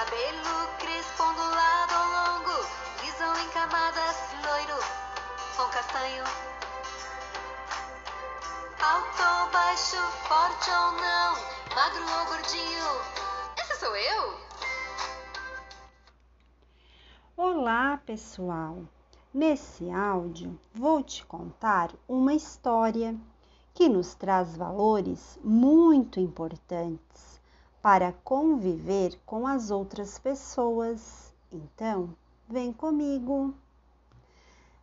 Cabelo crespo ondulado ou longo, liso em camadas, loiro ou castanho. Alto ou baixo, forte ou não, magro ou gordinho. Essa sou eu? Olá, pessoal! Nesse áudio vou te contar uma história que nos traz valores muito importantes para conviver com as outras pessoas. Então, vem comigo.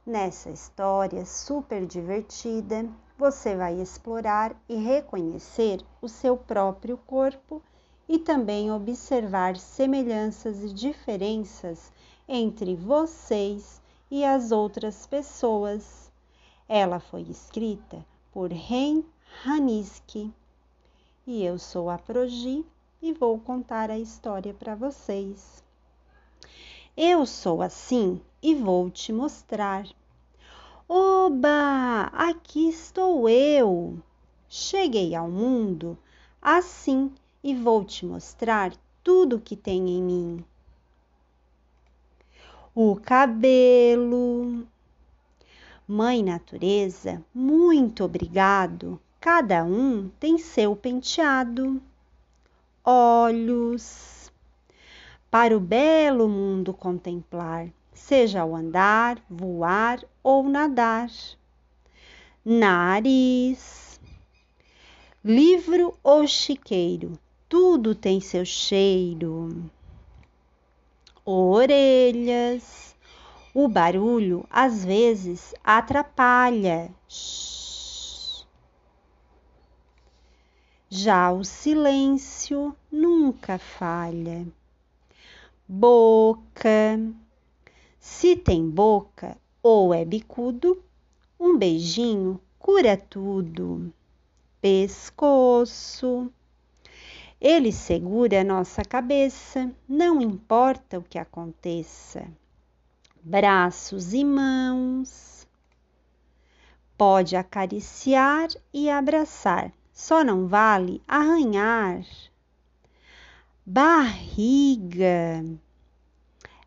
Nessa história super divertida, você vai explorar e reconhecer o seu próprio corpo e também observar semelhanças e diferenças entre vocês e as outras pessoas. Ela foi escrita por Ren Haniski e eu sou a Progi e vou contar a história para vocês. Eu sou assim e vou te mostrar. Oba! Aqui estou eu! Cheguei ao mundo assim e vou te mostrar tudo que tem em mim. O cabelo. Mãe Natureza, muito obrigado. Cada um tem seu penteado olhos, para o belo mundo contemplar, seja ao andar, voar ou nadar. Nariz, livro ou chiqueiro, tudo tem seu cheiro. Orelhas, o barulho às vezes atrapalha. Já o silêncio nunca falha. Boca. Se tem boca ou é bicudo, um beijinho cura tudo. Pescoço. Ele segura a nossa cabeça, não importa o que aconteça. Braços e mãos. Pode acariciar e abraçar só não vale arranhar. Barriga.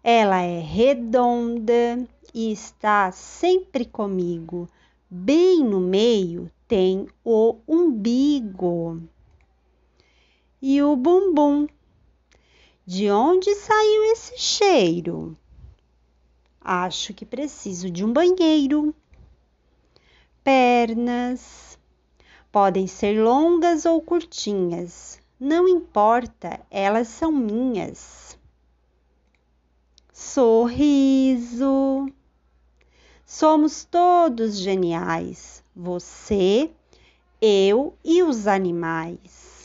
Ela é redonda e está sempre comigo. Bem no meio tem o umbigo. E o bumbum. De onde saiu esse cheiro? Acho que preciso de um banheiro. Pernas Podem ser longas ou curtinhas, não importa, elas são minhas. Sorriso. Somos todos geniais, você, eu e os animais.